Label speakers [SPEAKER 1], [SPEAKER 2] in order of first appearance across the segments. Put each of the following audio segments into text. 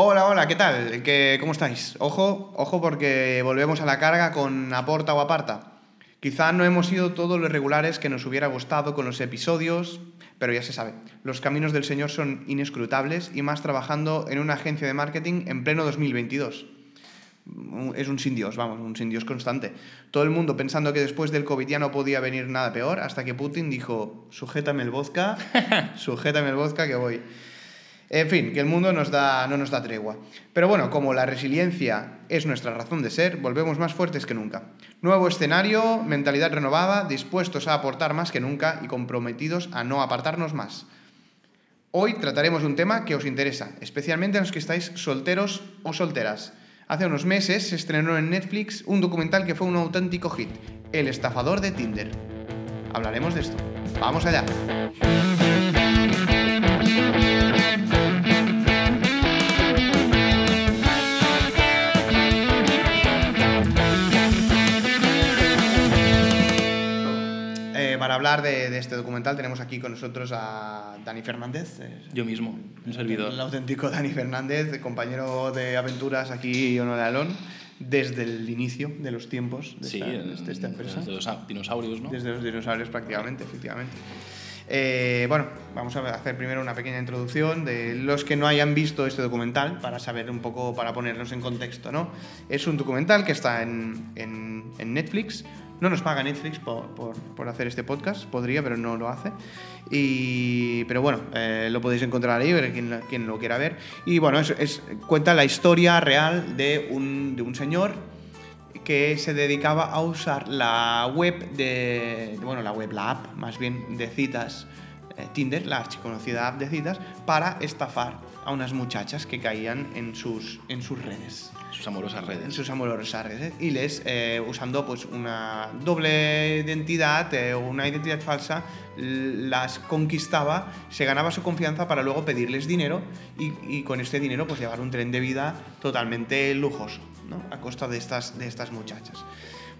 [SPEAKER 1] Hola, hola, ¿qué tal? ¿Qué, ¿Cómo estáis? Ojo, ojo porque volvemos a la carga con aporta o aparta. Quizá no hemos sido todos los regulares que nos hubiera gustado con los episodios, pero ya se sabe, los caminos del Señor son inescrutables y más trabajando en una agencia de marketing en pleno 2022. Es un sin Dios, vamos, un sin Dios constante. Todo el mundo pensando que después del COVID ya no podía venir nada peor, hasta que Putin dijo, sujétame el vodka, sujétame el vodka que voy. En fin, que el mundo nos da, no nos da tregua. Pero bueno, como la resiliencia es nuestra razón de ser, volvemos más fuertes que nunca. Nuevo escenario, mentalidad renovada, dispuestos a aportar más que nunca y comprometidos a no apartarnos más. Hoy trataremos un tema que os interesa, especialmente a los que estáis solteros o solteras. Hace unos meses se estrenó en Netflix un documental que fue un auténtico hit, El estafador de Tinder. Hablaremos de esto. Vamos allá. Para hablar de, de este documental tenemos aquí con nosotros a Dani Fernández. eh,
[SPEAKER 2] Yo mismo, un servidor.
[SPEAKER 1] El auténtico Dani Fernández, compañero de aventuras aquí en Alón, desde el inicio de los tiempos de,
[SPEAKER 2] Sí,
[SPEAKER 1] esta,
[SPEAKER 2] en-
[SPEAKER 1] de esta- esta empresa.
[SPEAKER 2] desde los dinosaurios, ¿no?
[SPEAKER 1] Desde los dinosaurios prácticamente, efectivamente. Eh, bueno, vamos a hacer primero una pequeña introducción de los que no hayan visto este documental para saber un poco, para ponernos en contexto, ¿no? Es un documental que está en, en- en Netflix. No nos paga Netflix por, por- hacer este podcast, podría, pero no lo hace. Y, pero bueno, eh, lo podéis encontrar ahí, ver quien, quien lo quiera ver. Y bueno, es, es- cuenta la historia real de un, de un señor que se dedicaba a usar la web de, bueno, la web, la app más bien de citas, Tinder, la archiconocida app de citas, para estafar a unas muchachas que caían en sus, en sus redes,
[SPEAKER 2] Sus amorosas
[SPEAKER 1] en
[SPEAKER 2] redes.
[SPEAKER 1] sus amorosas redes, y les, eh, usando pues una doble identidad, eh, una identidad falsa, las conquistaba, se ganaba su confianza para luego pedirles dinero y, y con este dinero pues llevar un tren de vida totalmente lujoso, ¿no? A costa de estas, de estas muchachas.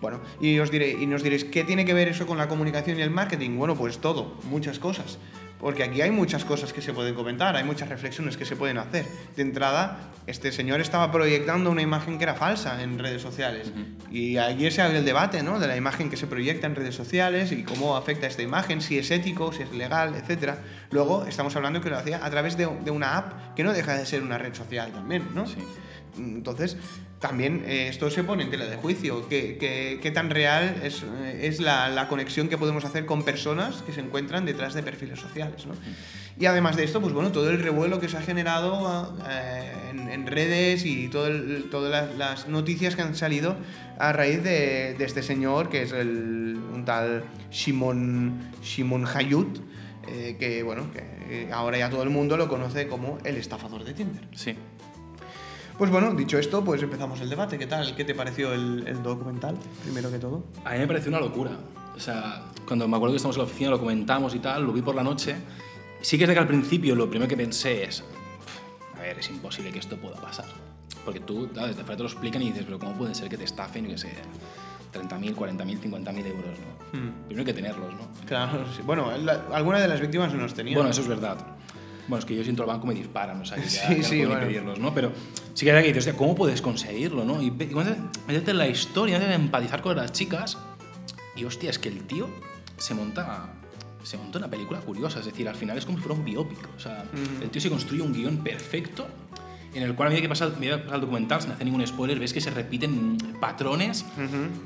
[SPEAKER 1] Bueno, y os diré, y nos diréis, ¿qué tiene que ver eso con la comunicación y el marketing? Bueno, pues todo, muchas cosas. Porque aquí hay muchas cosas que se pueden comentar, hay muchas reflexiones que se pueden hacer. De entrada, este señor estaba proyectando una imagen que era falsa en redes sociales. Y ayer se abre el debate, ¿no? De la imagen que se proyecta en redes sociales y cómo afecta esta imagen, si es ético, si es legal, etc. Luego, estamos hablando que lo hacía a través de, de una app que no deja de ser una red social también, ¿no?
[SPEAKER 2] Sí.
[SPEAKER 1] Entonces, también eh, esto se pone en tela de juicio. ¿Qué, qué- qué tan real es, eh, es la, la conexión que podemos hacer con personas que se encuentran detrás de perfiles sociales? ¿no? Y además de esto, pues bueno, todo el revuelo que se ha generado eh, en, en redes y todas las, las noticias que han salido a raíz de, de este señor, que es el, un tal Shimon, Shimon Hayut, eh, que bueno, que ahora ya todo el mundo lo conoce como el estafador de Tinder.
[SPEAKER 2] Sí.
[SPEAKER 1] Pues bueno, dicho esto, pues empezamos el debate. ¿Qué tal? ¿Qué te pareció el, el documental, primero que todo?
[SPEAKER 2] A mí me pareció una locura. O sea, cuando me acuerdo que estamos en la oficina, lo comentamos y tal, lo vi por la noche. Sí que es de que al principio lo primero que pensé es, "Uf, a ver, es imposible que esto pueda pasar. Porque tú, claro, desde fuera te lo explican y dices, pero ¿cómo puede ser que te estafen, yo qué sé, 30.000, 40.000, 50.000 euros, ¿no?
[SPEAKER 1] Hmm.
[SPEAKER 2] Primero hay que tenerlos, ¿no?
[SPEAKER 1] Claro, sí. Bueno, la- alguna de las víctimas no los tenía.
[SPEAKER 2] Bueno, eso es verdad. Bueno, es que yo siento el banco me disparan, o sea, que ya,
[SPEAKER 1] Sí,
[SPEAKER 2] ya no
[SPEAKER 1] sí,
[SPEAKER 2] puedo
[SPEAKER 1] bueno.
[SPEAKER 2] pedirlos, ¿no? Pero sí que verdad que dices, ¿cómo puedes conseguirlo, no? Y meterte en la historia, de empatizar con las chicas, y hostia, es que el tío se monta, se monta una película curiosa, es decir, al final es como si fuera un biópico, o sea, el tío se construye un guion perfecto en el cual a medida que pasa el, medida que pasa el documental, sin hacer ningún spoiler, ves que se repiten patrones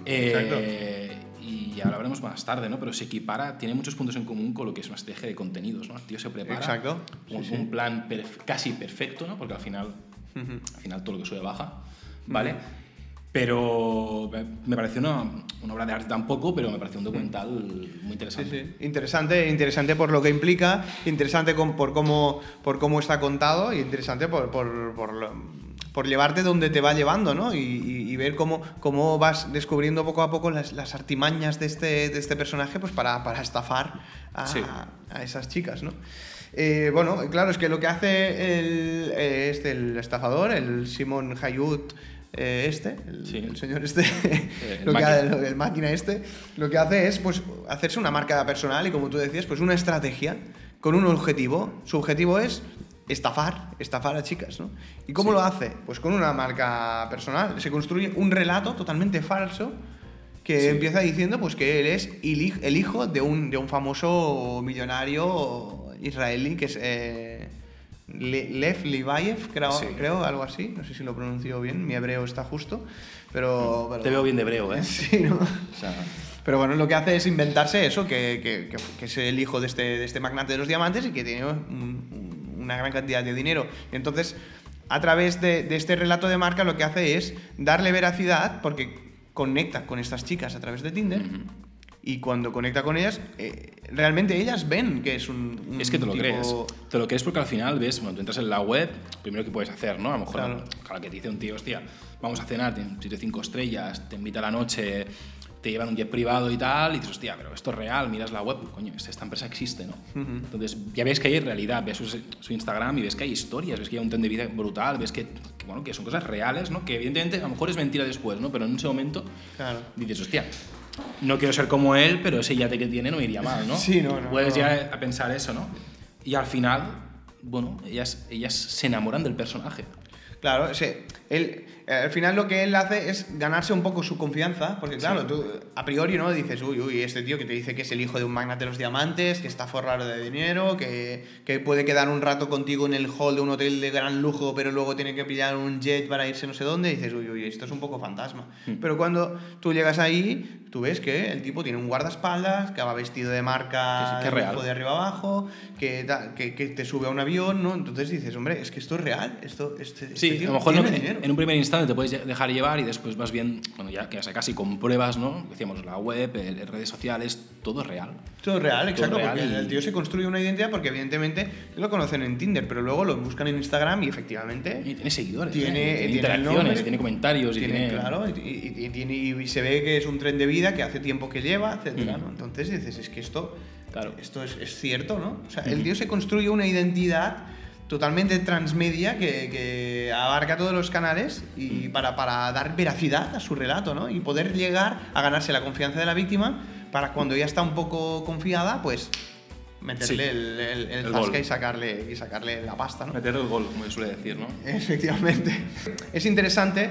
[SPEAKER 2] eh, y ya lo hablaremos más tarde, ¿no? Pero se equipara, tiene muchos puntos en común con lo que es una estrategia de contenidos, ¿no? El tío se prepara
[SPEAKER 1] Exacto,
[SPEAKER 2] un,
[SPEAKER 1] sí, sí.
[SPEAKER 2] un plan perf- casi perfecto, ¿no? Porque al final,
[SPEAKER 1] Ujú.
[SPEAKER 2] al final todo lo que sube baja, ¿vale? Pero me- me pareció una, una obra de arte tampoco, pero me pareció un documental muy
[SPEAKER 1] Sí,
[SPEAKER 2] interesante.
[SPEAKER 1] sí. Interesante, interesante por lo que implica, interesante con- por, cómo, por cómo está contado y interesante por, por, por, lo- por llevarte donde te va llevando, ¿no? Y, y- y ver cómo, cómo vas descubriendo poco a poco las, las artimañas de este, de este personaje pues para, para estafar a,
[SPEAKER 2] Sí.
[SPEAKER 1] a esas chicas, ¿no? Eh, bueno, claro, es que lo que hace el, eh, este, el estafador, el Simon Hayut, eh, este, el,
[SPEAKER 2] Sí.
[SPEAKER 1] el señor este,
[SPEAKER 2] el
[SPEAKER 1] lo que
[SPEAKER 2] máquina.
[SPEAKER 1] hace- lo- el máquina este, lo que hace es pues, hacerse una marca personal y como tú decías, pues una estrategia con un objetivo. Su objetivo es estafar, estafar a chicas, ¿no? ¿Y cómo lo hace? Pues con una marca personal. Se construye un relato totalmente falso que
[SPEAKER 2] Sí.
[SPEAKER 1] empieza diciendo pues que él es el hij- el hijo de un, de un famoso millonario israelí que es eh, Le- Lev Livayev, creo,
[SPEAKER 2] Sí.
[SPEAKER 1] creo, algo así. No sé si lo pronuncio bien, mi hebreo está justo. Pero, pero-
[SPEAKER 2] Te veo bien de hebreo, ¿eh?
[SPEAKER 1] Sí, ¿no?
[SPEAKER 2] O sea,
[SPEAKER 1] Pero bueno, lo que hace es inventarse eso, que, que- que- que es el hijo de este, de este magnate de los diamantes y que tiene un- una gran cantidad de dinero. Y entonces, a través de, de este relato de marca, lo que hace es darle veracidad porque conecta con estas chicas a través de Tinder. Y cuando conecta con ellas, eh, realmente ellas ven que es un. un
[SPEAKER 2] Es que te lo
[SPEAKER 1] tipo-
[SPEAKER 2] crees. Te lo crees porque al final ves, bueno, tú entras en la web, primero que puedes hacer, ¿no? A lo mejor,
[SPEAKER 1] Claro.
[SPEAKER 2] claro, que te dice un tío, hostia, vamos a cenar, te sitio cinco estrellas, te invita a la noche, te llevan un jet privado y tal, y dices, hostia, pero esto es real, miras la web, coño, esta empresa existe, ¿no?
[SPEAKER 1] Ujú.
[SPEAKER 2] Entonces ya ves que hay realidad, ves su, su Instagram y ves que hay historias, ves que hay un tren de vida brutal, ves que, que, bueno, que son cosas reales, ¿no? Que evidentemente a lo mejor es mentira después, ¿no? Pero en ese momento
[SPEAKER 1] Claro.
[SPEAKER 2] dices, hostia, no quiero ser como él, pero ese yate que tiene no me iría mal, ¿no?
[SPEAKER 1] Sí, no, no,
[SPEAKER 2] Puedes
[SPEAKER 1] no.
[SPEAKER 2] llegar a pensar eso, ¿no? Y al final, bueno, ellas, ellas se enamoran del personaje.
[SPEAKER 1] Claro, sí. Él, eh, al final lo que él hace es ganarse un poco su confianza, porque claro,
[SPEAKER 2] Sí.
[SPEAKER 1] tú a priori no dices, uy, uy, este tío que te dice que es el hijo de un magnate de los diamantes, que está forrado de dinero, que, que puede quedar un rato contigo en el hall de un hotel de gran lujo, pero luego tiene que pillar un jet para irse no sé dónde, y dices, uy, uy, esto es un poco fantasma.
[SPEAKER 2] Mm.
[SPEAKER 1] Pero cuando tú llegas ahí, tú ves que el tipo tiene un guardaespaldas, que va vestido de marca
[SPEAKER 2] Que sí, que es
[SPEAKER 1] de
[SPEAKER 2] real.
[SPEAKER 1] lujo de arriba abajo, que, que, te sube a un avión, ¿no? Entonces dices, hombre, es que esto es real, esto, este, este
[SPEAKER 2] Sí,
[SPEAKER 1] tío
[SPEAKER 2] a lo mejor no-
[SPEAKER 1] dinero.
[SPEAKER 2] En un primer instante te puedes dejar llevar y después vas bien, bueno, ya que ya casi compruebas, ¿no? Decíamos, la web, redes sociales, todo es real.
[SPEAKER 1] Todo es real, exacto,
[SPEAKER 2] real
[SPEAKER 1] porque
[SPEAKER 2] y-
[SPEAKER 1] el tío se construye una identidad porque evidentemente lo conocen en Tinder, pero luego lo buscan en Instagram y efectivamente
[SPEAKER 2] Y tiene seguidores,
[SPEAKER 1] Tiene-
[SPEAKER 2] ¿eh?
[SPEAKER 1] tiene
[SPEAKER 2] interacciones,
[SPEAKER 1] nombre,
[SPEAKER 2] tiene comentarios, y
[SPEAKER 1] tiene,
[SPEAKER 2] tiene...
[SPEAKER 1] claro, y tiene, y se ve que es un tren de vida que hace tiempo que lleva, etcétera,
[SPEAKER 2] Mm.
[SPEAKER 1] ¿no? Entonces dices, es que esto,
[SPEAKER 2] Claro.
[SPEAKER 1] esto es, es cierto, ¿no? O sea, el tío se construye una identidad totalmente transmedia que, que abarca todos los canales y para, para dar veracidad a su relato, ¿no? Y poder llegar a ganarse la confianza de la víctima para cuando ya está un poco confiada, pues meterle
[SPEAKER 2] Sí.
[SPEAKER 1] el, el, el
[SPEAKER 2] El
[SPEAKER 1] zasca
[SPEAKER 2] gol.
[SPEAKER 1] y sacarle, y sacarle la pasta, ¿no?
[SPEAKER 2] Meter el gol, como se suele decir, ¿no?
[SPEAKER 1] Efectivamente. Es interesante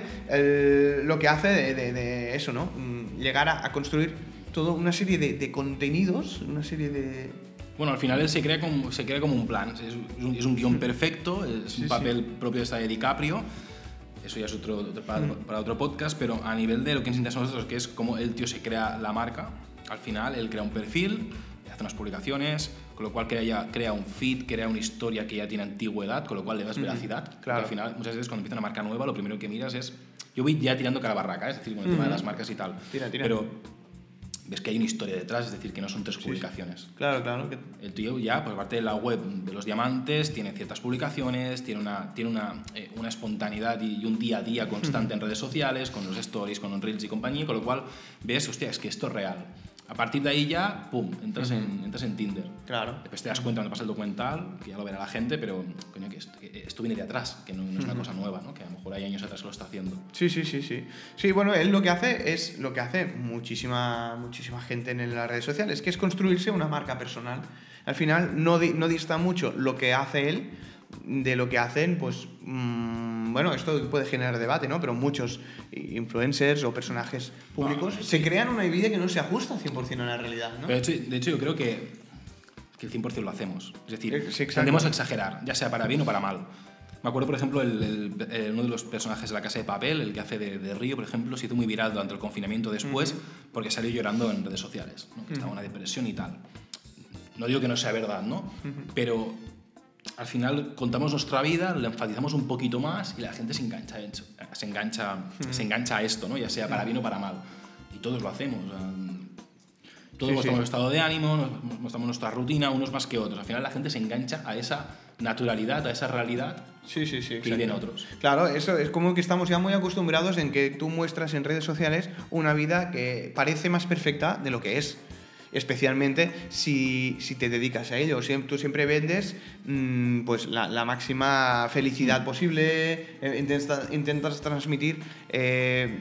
[SPEAKER 1] lo que hace de, de- de eso, ¿no? Mm, Llegar a, a construir toda una serie de, de contenidos, una serie de...
[SPEAKER 2] Bueno, al final él se crea como, se crea como un plan. Es un, es un guion perfecto, es
[SPEAKER 1] Sí,
[SPEAKER 2] un papel propio de DiCaprio. Eso ya es otro, otro- para,
[SPEAKER 1] Mm.
[SPEAKER 2] para otro podcast, pero a nivel de lo que nos interesa a nosotros, que es cómo el tío se crea la marca. Al final, él crea un perfil, hace unas publicaciones, con lo cual crea, crea un feed, crea una historia que ya tiene antigüedad, con lo cual le das veracidad. Porque
[SPEAKER 1] claro.
[SPEAKER 2] Al final, muchas veces cuando empieza una marca nueva, lo primero que miras es... Yo voy ya tirando cara a barraca, ¿eh? es decir, con el tema de las marcas y tal.
[SPEAKER 1] Tira, tira.
[SPEAKER 2] Pero ves que hay una historia detrás, es decir, que no son tres
[SPEAKER 1] sí.
[SPEAKER 2] publicaciones.
[SPEAKER 1] Claro, claro. que-
[SPEAKER 2] El tío ya, por parte de la web de los diamantes, tiene ciertas publicaciones, tiene una, tiene una, eh, una espontaneidad y, y un día a día constante en redes sociales, con los stories, con los reels y compañía, con lo cual ves, hostia, es que esto es real. A partir de ahí ya, pum, entras, en, entras en Tinder.
[SPEAKER 1] Claro.
[SPEAKER 2] Después te das cuenta cuando pasa el documental, que ya lo verá la gente, pero coño, que esto, que esto viene de atrás, que no, no es una cosa nueva, ¿no? que a lo mejor hay años atrás que lo está haciendo.
[SPEAKER 1] Sí, sí, sí, sí. Sí, bueno, él lo que hace es lo que hace muchísima, muchísima gente en las redes sociales, que es construirse una marca personal. Al final no, di- no dista mucho lo que hace él de lo que hacen, pues, mm, bueno, esto puede generar debate, ¿no? Pero muchos influencers o personajes públicos
[SPEAKER 2] Ah,
[SPEAKER 1] se crean una vida que no se ajusta 100% a la realidad, ¿no?
[SPEAKER 2] Pero de hecho, de hecho, yo creo que, que el 100% lo hacemos. Es decir,
[SPEAKER 1] sí,
[SPEAKER 2] tendemos a exagerar, ya sea para bien o para mal. Me acuerdo, por ejemplo, el, el- eh, uno de los personajes de La Casa de Papel, el que hace de, de Río, por ejemplo, se hizo muy viral durante el confinamiento después porque salió llorando en redes sociales, ¿no? que estaba en una depresión y tal. No digo que no sea verdad, ¿no? Pero al final contamos nuestra vida, le enfatizamos un poquito más y la gente se engancha, se engancha, se engancha a esto, ¿no? ya sea para bien o para mal. Y todos lo hacemos. todos
[SPEAKER 1] Sí,
[SPEAKER 2] mostramos
[SPEAKER 1] sí.
[SPEAKER 2] nuestro estado de ánimo, mostramos nuestra rutina, unos más que otros. Al final la gente se engancha a esa naturalidad, a esa realidad
[SPEAKER 1] Sí, sí, sí.
[SPEAKER 2] que viven otros.
[SPEAKER 1] Claro, eso es como que estamos ya muy acostumbrados en que tú muestras en redes sociales una vida que parece más perfecta de lo que es. Especialmente si, si te dedicas a ello. Tú siempre vendes mm, pues la, la máxima felicidad posible, eh, intentas, intentas transmitir eh,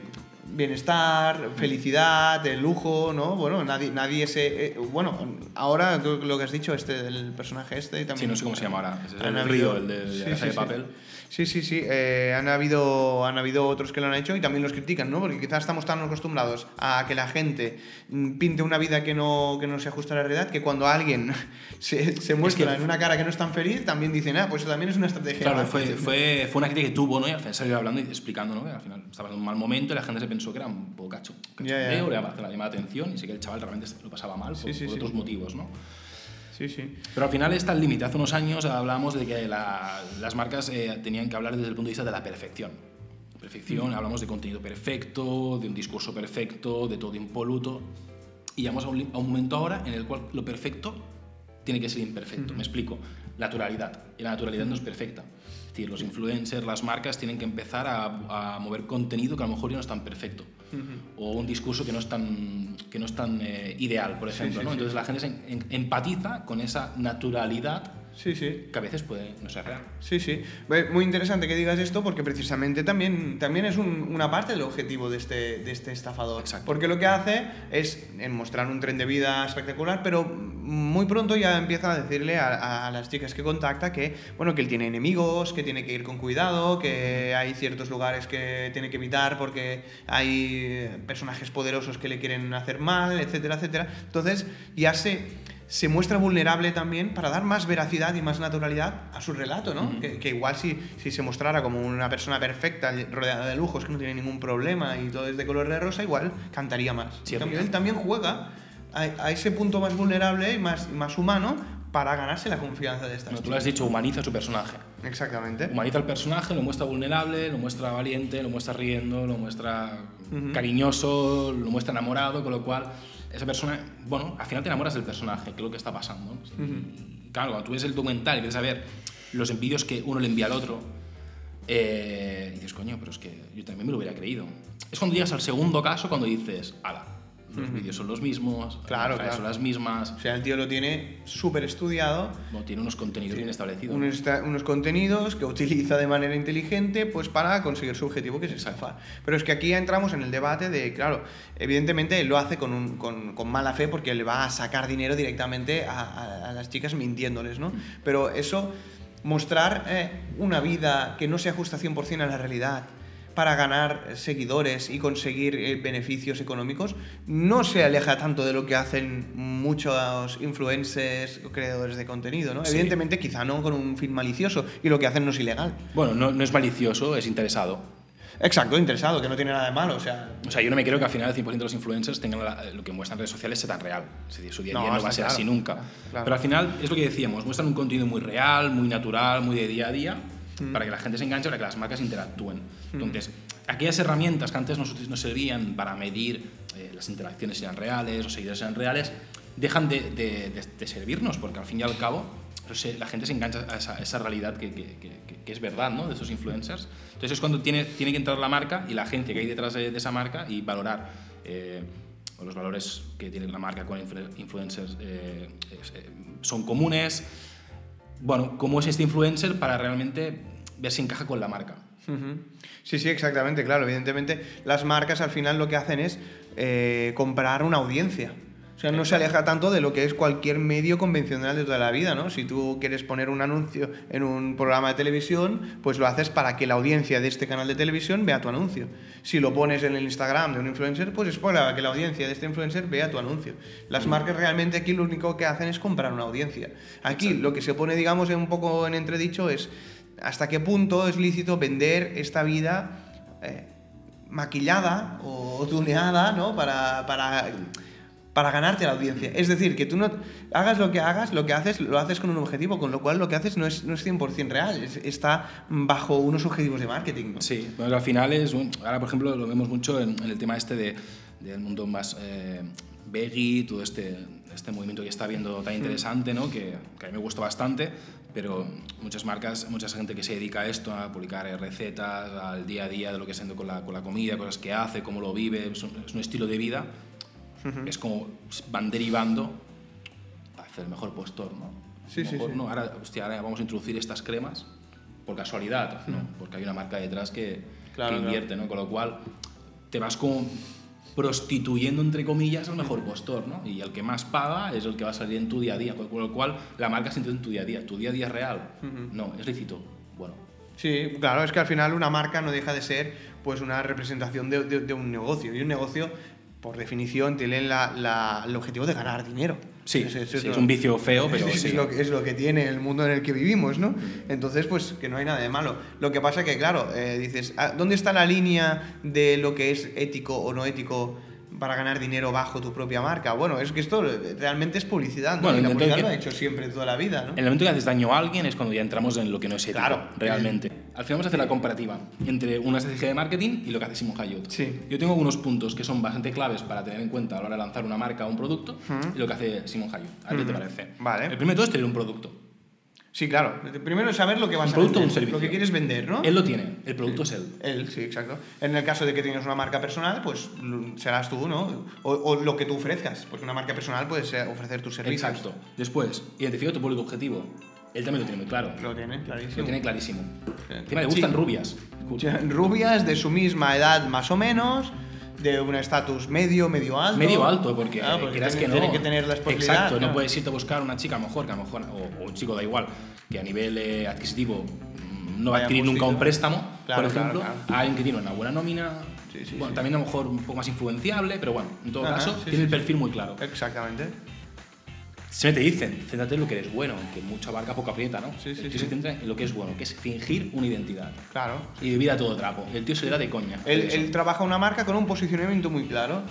[SPEAKER 1] bienestar, felicidad, el lujo, ¿no? Bueno, nadie, nadie se... eh, bueno, ahora lo que has dicho, este del personaje este... También,
[SPEAKER 2] Sí, no sé cómo se llama ahora. Es el
[SPEAKER 1] habido-
[SPEAKER 2] río, el de,
[SPEAKER 1] sí, sí,
[SPEAKER 2] de papel.
[SPEAKER 1] Sí, sí, sí. eh, han, habido, han habido otros que lo han hecho y también los critican, ¿no? Porque quizás estamos tan acostumbrados a que la gente mm, pinte una vida que no, que no se ajusta a la realidad que cuando alguien se, se muestra
[SPEAKER 2] que-
[SPEAKER 1] en una cara que no es tan feliz, también dicen, ah, pues también es una estrategia.
[SPEAKER 2] Claro, fue,
[SPEAKER 1] marketing".
[SPEAKER 2] fue, fue una crítica que tuvo, ¿no? Y al final salió hablando y explicando, ¿no? Que al final estaba en un mal momento y la gente se pensó que era un poco cacho. Cachondeo, le llamaba atención y sí que el chaval realmente lo pasaba mal por, por otros motivos, ¿no?
[SPEAKER 1] Sí, sí.
[SPEAKER 2] Pero al final está el límite. Hace unos años hablábamos de que la- las marcas eh, tenían que hablar desde el punto de vista de la perfección. Perfección, hablamos de contenido perfecto, de un discurso perfecto, de todo impoluto. Y llegamos a un, a un momento ahora en el cual lo perfecto tiene que ser imperfecto. Me explico. Naturalidad. Y la naturalidad no es perfecta. Es decir, los influencers, las marcas tienen que empezar a, a mover contenido que a lo mejor ya no es tan perfecto. O un discurso que no es tan, que no es tan eh, ideal, por ejemplo.
[SPEAKER 1] sí,
[SPEAKER 2] ¿no?
[SPEAKER 1] sí.
[SPEAKER 2] Entonces la gente se en- en- empatiza con esa naturalidad
[SPEAKER 1] Sí, sí.
[SPEAKER 2] que a veces puede no ser real.
[SPEAKER 1] Sí, sí. Muy interesante que digas esto porque precisamente también, también es un- una parte del objetivo de este, de este estafador.
[SPEAKER 2] Exacto.
[SPEAKER 1] Porque lo que hace es mostrar un tren de vida espectacular, pero muy pronto ya empieza a decirle a, a las chicas que contacta que, bueno, que él tiene enemigos, que tiene que ir con cuidado, que hay ciertos lugares que tiene que evitar porque hay eh, personajes poderosos que le quieren hacer mal, etcétera, etcétera. Entonces ya se se muestra vulnerable también para dar más veracidad y más naturalidad a su relato, ¿no? que, que igual si, si se mostrara como una persona perfecta, rodeada de lujos, que no tiene ningún problema y todo es de color de rosa, igual cantaría más.
[SPEAKER 2] Sí, es
[SPEAKER 1] él también juega a, a ese punto más vulnerable y más, más humano para ganarse la confianza de estas
[SPEAKER 2] Bueno, tú lo has dicho, humaniza su personaje.
[SPEAKER 1] Exactamente.
[SPEAKER 2] Humaniza al personaje, lo muestra vulnerable, lo muestra valiente, lo muestra riendo, lo muestra cariñoso, lo muestra enamorado, con lo cual esa persona, bueno, al final te enamoras del personaje, que es lo que está pasando. Y claro, cuando tú ves el documental y ves a ver los envíos que uno le envía al otro, eh, y dices, coño, pero es que yo también me lo hubiera creído. Es cuando llegas al segundo caso, cuando dices, ala, los vídeos son los mismos,
[SPEAKER 1] Claro,
[SPEAKER 2] las frases son
[SPEAKER 1] claro.
[SPEAKER 2] las mismas,
[SPEAKER 1] O sea, el tío lo tiene súper estudiado,
[SPEAKER 2] no, tiene unos contenidos bien establecidos.
[SPEAKER 1] unos, contenidos que utiliza de manera inteligente pues para conseguir su objetivo que es estafar. Pero es que aquí ya entramos en el debate de, claro, evidentemente él lo hace con, un- con, con mala fe porque le va a sacar dinero directamente a, a- a las chicas mintiéndoles, ¿no? Pero eso, mostrar eh, una vida que no se ajusta 100% a la realidad para ganar seguidores y conseguir eh, beneficios económicos no se aleja tanto de lo que hacen muchos influencers o creadores de contenido, ¿no?
[SPEAKER 2] Sí.
[SPEAKER 1] Evidentemente quizá no con un fin malicioso y lo que hacen no es ilegal.
[SPEAKER 2] Bueno, no, no es malicioso, es interesado.
[SPEAKER 1] Exacto, interesado, que no tiene nada de malo, o sea...
[SPEAKER 2] O sea, yo no me creo que al final el 100% de los influencers tengan la- lo que muestran en redes sociales sea tan real. Es decir, su día a
[SPEAKER 1] No,
[SPEAKER 2] día no, va a ser
[SPEAKER 1] claro.
[SPEAKER 2] así nunca.
[SPEAKER 1] Claro.
[SPEAKER 2] Pero al final es lo que decíamos, muestran un contenido muy real, muy natural, muy de día a día,
[SPEAKER 1] Mm.
[SPEAKER 2] para que la gente se enganche, para que las marcas interactúen. Entonces, aquellas herramientas que antes nos, nos servían para medir eh, las interacciones sean reales, los seguidores sean reales, dejan de, de- de- de servirnos, porque al fin y al cabo pero se- la gente se engancha a esa, a esa realidad que, que- que- que- que es verdad, ¿no? De esos influencers. Entonces es cuando tiene, tiene que entrar la marca y la agencia que hay detrás de, de esa marca y valorar eh, los valores que tiene la marca con influ- influencers eh, eh, son comunes. Bueno, cómo es este influencer para realmente ver si encaja con la marca.
[SPEAKER 1] Sí, sí, exactamente, claro. Evidentemente, las marcas al final lo que hacen es eh, comprar una audiencia. O sea, no se aleja tanto de lo que es cualquier medio convencional de toda la vida, ¿no? Si tú quieres poner un anuncio en un programa de televisión, pues lo haces para que la audiencia de este canal de televisión vea tu anuncio. Si lo pones en el Instagram de un influencer, pues es para que la audiencia de este influencer vea tu anuncio. Las marcas realmente aquí lo único que hacen es comprar una audiencia. Aquí lo que se pone, digamos, un poco en entredicho es hasta qué punto es lícito vender esta vida eh, maquillada o tuneada, ¿no? Para, para, para ganarte la audiencia. Es decir, que tú no hagas lo que hagas, lo que haces, lo haces con un objetivo, con lo cual lo que haces no es, no es 100% real, es- está bajo unos objetivos de marketing. ¿no?
[SPEAKER 2] Sí, bueno, al final es. un- Ahora, por ejemplo, lo vemos mucho en, en el tema este de, del mundo más eh, veggie, todo este, este movimiento que está viendo tan interesante, ¿no? que, que a mí me gusta bastante, pero muchas marcas, mucha gente que se dedica a esto, a publicar recetas, al día a día de lo que haciendo con la, con la comida, cosas que hace, cómo lo vive, es un, es un estilo de vida, es como van derivando hacia el mejor postor, ¿no?
[SPEAKER 1] Sí, sí,
[SPEAKER 2] Mejor,
[SPEAKER 1] sí.
[SPEAKER 2] ¿no? Ahora, hostia, ahora vamos a introducir estas cremas por casualidad, ¿no? Porque hay una marca detrás que,
[SPEAKER 1] Claro,
[SPEAKER 2] que
[SPEAKER 1] claro.
[SPEAKER 2] invierte, ¿no? Con lo cual, te vas como prostituyendo, entre comillas, al mejor postor, ¿no? Y el que más paga es el que va a salir en tu día a día, con lo cual la marca se entiende en tu día a día. ¿Tu día a día es real? No, es lícito. Bueno,
[SPEAKER 1] Sí, claro, es que al final una marca no deja de ser pues una representación de, de- de un negocio. Y un negocio, por definición, tiene la- la- el objetivo de ganar dinero.
[SPEAKER 2] sí,
[SPEAKER 1] Es- es-
[SPEAKER 2] sí,
[SPEAKER 1] es
[SPEAKER 2] es un vicio feo, pero
[SPEAKER 1] es,
[SPEAKER 2] sí.
[SPEAKER 1] lo, que- es lo que tiene el mundo en el que vivimos, ¿no? Entonces, pues que no hay nada de malo. Lo que pasa que, claro, eh, dices, ah, ¿dónde está la línea de lo que es ético o no ético para ganar dinero bajo tu propia marca? Bueno, es que esto realmente es publicidad, ¿no?
[SPEAKER 2] Bueno,
[SPEAKER 1] y la publicidad
[SPEAKER 2] que-
[SPEAKER 1] lo ha hecho siempre toda la vida, ¿no?
[SPEAKER 2] En el momento que haces daño a alguien es cuando ya entramos en lo que no es ético,
[SPEAKER 1] Claro.
[SPEAKER 2] realmente. Al final vamos a hacer la comparativa entre una estrategia de marketing y lo que hace Simon Hayut.
[SPEAKER 1] Sí.
[SPEAKER 2] Yo tengo algunos puntos que son bastante claves para tener en cuenta a la hora de lanzar una marca o un producto y lo que hace Simon Hayut. ¿A qué te parece?
[SPEAKER 1] Vale.
[SPEAKER 2] El primero de todo es tener un producto.
[SPEAKER 1] Sí, claro. Primero es saber lo que vas
[SPEAKER 2] Un
[SPEAKER 1] a
[SPEAKER 2] producto o
[SPEAKER 1] vender,
[SPEAKER 2] un servicio.
[SPEAKER 1] Lo que quieres vender, ¿no?
[SPEAKER 2] Él lo tiene, el producto es él.
[SPEAKER 1] Él, sí, exacto. En el caso de que tengas una marca personal, pues l- serás tú, ¿no? O, o lo que tú ofrezcas, porque una marca personal puede ofrecer tus servicios.
[SPEAKER 2] Exacto. Después, identifica tu público objetivo. Él también lo tiene muy claro.
[SPEAKER 1] Lo tiene, clarísimo.
[SPEAKER 2] Lo tiene clarísimo.
[SPEAKER 1] Sí.
[SPEAKER 2] Encima le gustan
[SPEAKER 1] Sí.
[SPEAKER 2] rubias.
[SPEAKER 1] Rubias de su misma edad, más o menos, de un estatus medio, medio alto.
[SPEAKER 2] Medio alto, porque,
[SPEAKER 1] Ah, porque
[SPEAKER 2] quieras
[SPEAKER 1] tiene-
[SPEAKER 2] que no.
[SPEAKER 1] tiene que tener la.
[SPEAKER 2] Exacto, no
[SPEAKER 1] claro.
[SPEAKER 2] puedes irte a buscar una chica mejor, que a lo mejor, o, o un chico da igual, que a nivel eh, adquisitivo mm, no va a adquirir nunca un préstamo,
[SPEAKER 1] Claro,
[SPEAKER 2] por
[SPEAKER 1] claro,
[SPEAKER 2] ejemplo,
[SPEAKER 1] claro.
[SPEAKER 2] a alguien que tiene una buena nómina,
[SPEAKER 1] Sí, sí,
[SPEAKER 2] bueno,
[SPEAKER 1] sí.
[SPEAKER 2] también a lo mejor un poco más influenciable, pero bueno, en todo
[SPEAKER 1] Ajá,
[SPEAKER 2] caso, tiene el perfil muy claro.
[SPEAKER 1] Exactamente.
[SPEAKER 2] Siempre te dicen, céntrate en lo que eres bueno, que mucha barca poco aprieta, ¿no?
[SPEAKER 1] Sí, sí,
[SPEAKER 2] el tío
[SPEAKER 1] sí.
[SPEAKER 2] se centra en lo que es bueno, que es fingir una identidad.
[SPEAKER 1] Claro.
[SPEAKER 2] Y vivir a todo trapo. El tío se le da de coña.
[SPEAKER 1] Él, él trabaja una marca con un posicionamiento muy claro.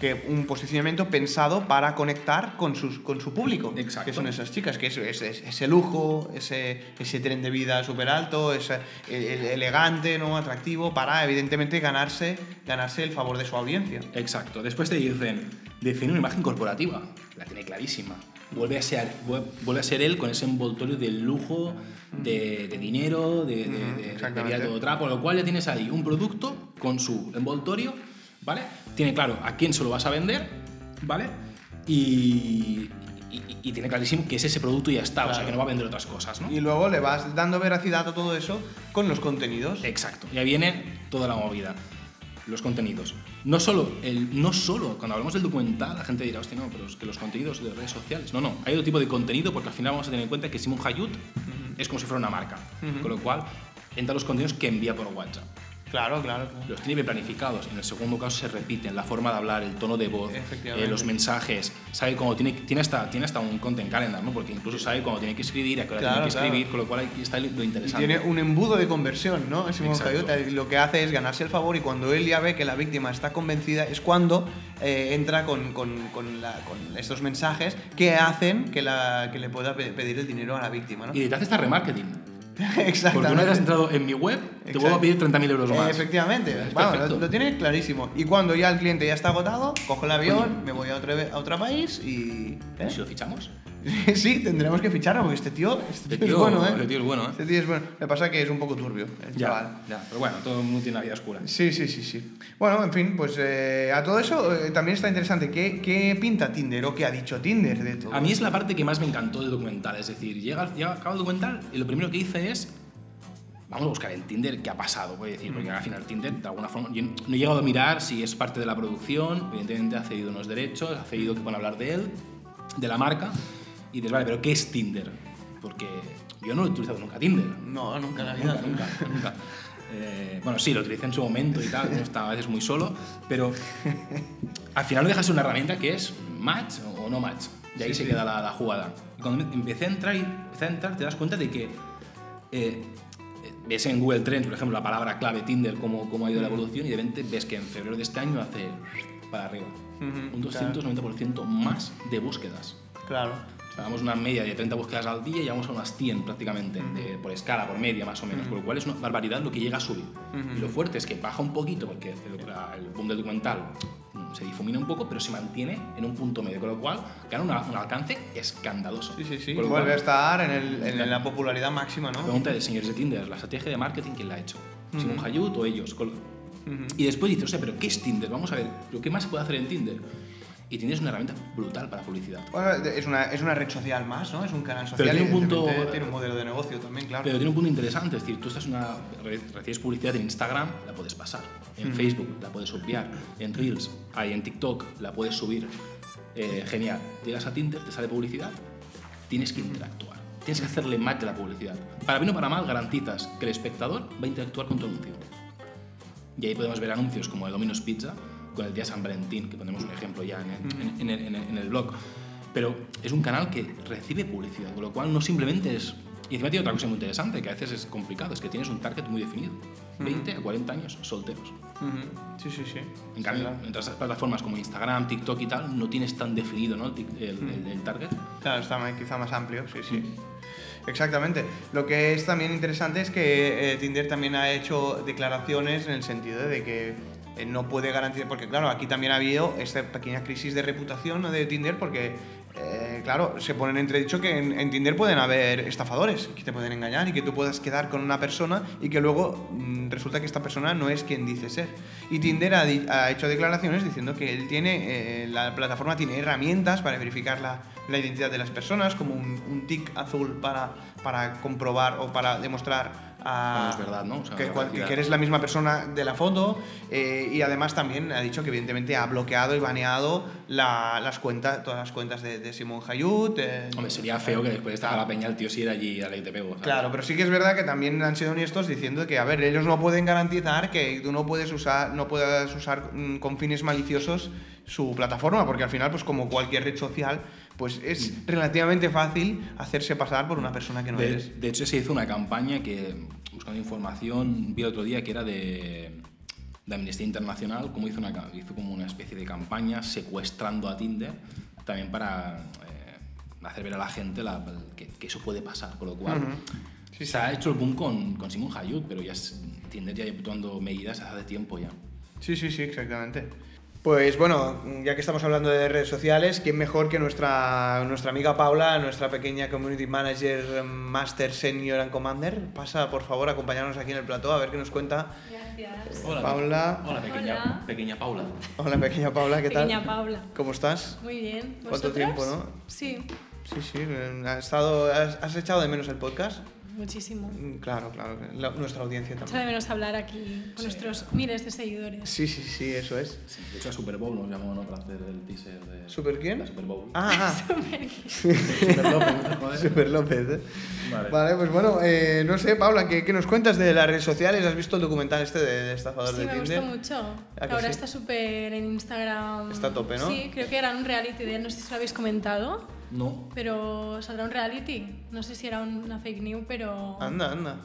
[SPEAKER 1] Que un posicionamiento pensado para conectar con, sus, con su público.
[SPEAKER 2] Exacto.
[SPEAKER 1] Que son esas chicas, que es, es- es- ese lujo, ese, ese tren de vida súper alto, ese, el- elegante, ¿no? atractivo, para evidentemente ganarse, ganarse el favor de su audiencia.
[SPEAKER 2] Exacto. Después te dicen, define una imagen corporativa. La tiene clarísima. Vuelve a ser, vuel- vuelve a ser él con ese envoltorio de lujo, de, de dinero, de, de, de- vida todo trapo, lo cual ya tienes ahí un producto con su envoltorio, ¿vale? Tiene claro a quién se lo vas a vender, ¿vale? Y, y- y tiene clarísimo que es ese producto y ya está, o sea que no va a vender otras cosas, ¿no?
[SPEAKER 1] Y luego le vas dando veracidad a todo eso con los contenidos.
[SPEAKER 2] Exacto, ya viene toda la movida. Los contenidos. No solo, el, no solo, cuando hablamos del documental, la gente dirá, hostia, no, pero es que los contenidos de redes sociales. No, no, hay otro tipo de contenido porque al final vamos a tener en cuenta que Simon Hayut es como si fuera una marca. Con lo cual, entra los contenidos que envía por WhatsApp.
[SPEAKER 1] Claro, claro, claro.
[SPEAKER 2] Los tiene bien planificados. En el segundo caso se repiten la forma de hablar, el tono de voz, eh, los mensajes. Sabe cómo tiene, tiene, hasta, tiene hasta un content calendar, ¿no? Porque incluso sabe cuándo tiene que escribir, a qué hora
[SPEAKER 1] Claro,
[SPEAKER 2] tiene que
[SPEAKER 1] claro.
[SPEAKER 2] escribir, con lo cual ahí está lo
[SPEAKER 1] Y
[SPEAKER 2] interesante.
[SPEAKER 1] tiene un embudo de conversión, ¿no? Simón lo que hace es ganarse el favor y cuando él ya ve que la víctima está convencida es cuando eh, entra con, con- con la- con estos mensajes que hacen que, la, que le pueda pe- pedir el dinero a la víctima, ¿no?
[SPEAKER 2] Y te hace esta remarketing.
[SPEAKER 1] Exactamente.
[SPEAKER 2] Porque una vez has entrado en mi web, te
[SPEAKER 1] Exacto.
[SPEAKER 2] vuelvo a pedir 30.000 euros más.
[SPEAKER 1] Efectivamente, Vamos, lo, lo tiene clarísimo. Y cuando ya el cliente ya está agotado, cojo el avión, me voy a otro, a otro país y... ¿eh?
[SPEAKER 2] ¿Y si lo fichamos?
[SPEAKER 1] sí, tendremos que ficharlo porque este tío, este
[SPEAKER 2] Este
[SPEAKER 1] tío,
[SPEAKER 2] tío-
[SPEAKER 1] es bueno, ¿eh?
[SPEAKER 2] este tío es bueno, ¿eh?
[SPEAKER 1] Este tío es bueno. Me pasa que es un poco turbio, el chaval.
[SPEAKER 2] Ya, ya. Pero bueno, todo el mundo tiene una vida oscura.
[SPEAKER 1] Sí, sí, sí, sí. Bueno, en fin, pues eh, a todo eso eh, también está interesante. ¿Qué, ¿Qué pinta Tinder o qué ha dicho Tinder de todo?
[SPEAKER 2] A mí es la parte que más me encantó del documental. Es decir, llega, llega acaba el documental y lo primero que hice es. Vamos a buscar en Tinder qué ha pasado, voy a decir, porque al final Tinder, de alguna forma, yo no he llegado a mirar si es parte de la producción, evidentemente ha cedido unos derechos, ha cedido que puedan hablar de él, de la marca, y dices, vale, pero ¿qué es Tinder? Porque yo no he utilizado nunca Tinder.
[SPEAKER 1] No, nunca en la vida.
[SPEAKER 2] Nunca, nunca, nunca. Eh, bueno, sí, lo utilicé en su momento y tal, estaba a veces muy solo, pero al final no deja de ser una herramienta que es match o no match. Y ahí
[SPEAKER 1] Sí,
[SPEAKER 2] se
[SPEAKER 1] sí.
[SPEAKER 2] queda la, la jugada. Y cuando empecé a entrar y empecé a entrar, te das cuenta de que eh, ves en Google Trends, por ejemplo, la palabra clave Tinder, cómo, cómo ha ido la evolución, y de repente ves que en febrero de este año hace para arriba.
[SPEAKER 1] Ujú,
[SPEAKER 2] Un 290% más de búsquedas.
[SPEAKER 1] Claro.
[SPEAKER 2] Damos una media de 30 búsquedas al día y llegamos a unas 100 prácticamente, de- por escala, por media más o menos, con lo cual es una barbaridad lo que llega a subir. Y lo fuerte es que baja un poquito porque el, la- el boom del documental mm, se difumina un poco, pero se mantiene en un punto medio, con lo cual gana una- un alcance escandaloso.
[SPEAKER 1] Sí, sí, sí.
[SPEAKER 2] Con lo
[SPEAKER 1] Vuelve a
[SPEAKER 2] cual,
[SPEAKER 1] estar en, el- en la popularidad máxima, ¿no?
[SPEAKER 2] pregunta de señores de Tinder, la estrategia de marketing, ¿quién la ha hecho? ¿Simon
[SPEAKER 1] Ujú.
[SPEAKER 2] Hayut o ellos? Con- y después dices, o sea, pero ¿qué es Tinder? Vamos a ver, ¿pero qué más se puede hacer en Tinder? Y Tinder es una herramienta brutal para publicidad.
[SPEAKER 1] Bueno, es una, es una red social más, ¿no? Es un canal social.
[SPEAKER 2] Pero tiene un punto-
[SPEAKER 1] tiene un modelo de negocio también, claro.
[SPEAKER 2] Pero tiene un punto interesante, es decir, tú estás una, re- recibes publicidad en Instagram, la puedes pasar, en Facebook la puedes obviar, en Reels, ahí en TikTok la puedes subir. Eh, genial. Llegas a Tinder, te sale publicidad, tienes que interactuar, tienes que hacerle match de la publicidad. Para bien o para mal, garantizas que el espectador va a interactuar con tu anuncio. Y ahí podemos ver anuncios como de Domino's Pizza con el día San Valentín, que ponemos un ejemplo ya en el, en- en el- en el- blog. Pero es un canal que recibe publicidad, con lo cual no simplemente es... Y encima tiene otra cosa muy interesante, que a veces es complicado, es que tienes un target muy definido. 20 a 40 años solteros.
[SPEAKER 1] Ujú. Sí, sí, sí.
[SPEAKER 2] En cambio,
[SPEAKER 1] Claro.
[SPEAKER 2] en otras plataformas como Instagram, TikTok y tal, no tienes tan definido ¿no? el, tic- el- el- el target.
[SPEAKER 1] Claro, está quizá más amplio, sí, sí. Exactamente. Lo que es también interesante es que eh, Tinder también ha hecho declaraciones en el sentido de que no puede garantizar, porque claro, aquí también ha habido esta pequeña crisis de reputación de Tinder porque, eh, claro, se ponen en entredicho que en, en Tinder pueden haber estafadores que te pueden engañar y que tú puedas quedar con una persona y que luego mm, resulta que esta persona no es quien dice ser. Y Tinder ha, ha hecho declaraciones diciendo que él tiene, eh, la plataforma tiene herramientas para verificar la, la identidad de las personas, como un, un tic azul para, para comprobar o para demostrar a-
[SPEAKER 2] Cuando es verdad, ¿no? O sea,
[SPEAKER 1] que, eres la misma persona de la foto eh, y además también ha dicho que evidentemente ha bloqueado y baneado la- las cuentas, todas las cuentas de, de Simón Hayut. eh,
[SPEAKER 2] Hombre, sería feo que después de estar a la peña el tío si era allí a la ITP. ¿sabes?
[SPEAKER 1] Claro, pero sí que es verdad que también han sido honestos diciendo que, a ver, ellos no pueden garantizar que tú no puedes usar, no puedas usar mm, con fines maliciosos su plataforma, porque al final, pues como cualquier red social, pues es relativamente fácil hacerse pasar por una persona que no eres.
[SPEAKER 2] De, de hecho, se hizo una campaña que, buscando información, vi el otro día que era de, de Amnistía Internacional, como hizo, una, hizo como una especie de campaña secuestrando a Tinder, también para eh, hacer ver a la gente la- que, que eso puede pasar, con lo cual
[SPEAKER 1] Ujú.
[SPEAKER 2] se ha hecho el boom con, con Simon Hayut, pero ya es- Tinder ya lleva tomando medidas hace tiempo ya.
[SPEAKER 1] Sí, sí, sí, exactamente. Pues bueno, ya que estamos hablando de redes sociales, ¿quién mejor que nuestra, nuestra amiga Paula, nuestra pequeña Community Manager, Master Senior and Commander? Pasa, por favor, a acompañarnos aquí en el plató a ver qué nos cuenta
[SPEAKER 3] Gracias.
[SPEAKER 2] Hola,
[SPEAKER 1] Paula.
[SPEAKER 2] Hola, pequeña,
[SPEAKER 3] Hola.
[SPEAKER 2] pequeña Paula.
[SPEAKER 1] Hola, pequeña Paula, ¿qué tal?
[SPEAKER 3] Pequeña Paula.
[SPEAKER 1] ¿Cómo estás?
[SPEAKER 3] Muy bien.
[SPEAKER 1] ¿Cuánto
[SPEAKER 3] ¿Vosotras?
[SPEAKER 1] tiempo, no?
[SPEAKER 3] Sí,
[SPEAKER 1] Sí, sí, eh, ¿has, estado, has, has echado de menos el podcast?
[SPEAKER 3] Muchísimo.
[SPEAKER 1] Mm, Claro, claro, la- nuestra audiencia
[SPEAKER 3] Echa
[SPEAKER 1] también.
[SPEAKER 3] de menos hablar aquí con nuestros miles de seguidores.
[SPEAKER 1] Sí, sí, sí, eso es.
[SPEAKER 2] Sí, de hecho, a Super Bowl nos llamó ¿no? para hacer el teaser de.
[SPEAKER 1] ¿Super quién?
[SPEAKER 2] La Super Bowl.
[SPEAKER 1] Ah, ah,
[SPEAKER 2] Super López, ¿no te jodes?
[SPEAKER 1] Super López. ¿eh?
[SPEAKER 2] Vale.
[SPEAKER 1] Vale, pues bueno, eh, no sé, Paula, ¿qué, qué nos cuentas de las redes sociales? ¿Has visto el documental este de, de estafador
[SPEAKER 3] Sí,
[SPEAKER 1] de
[SPEAKER 3] me
[SPEAKER 1] Tinder?
[SPEAKER 3] gustó mucho.
[SPEAKER 1] ¿A que
[SPEAKER 3] Ahora
[SPEAKER 1] sí?
[SPEAKER 3] está súper en Instagram.
[SPEAKER 1] Está a tope, ¿no?
[SPEAKER 3] Sí, creo que era un reality de él, no sé si lo habéis comentado,
[SPEAKER 2] No.
[SPEAKER 3] pero saldrá un reality. No sé si era un- una fake news, pero...
[SPEAKER 1] Anda, anda.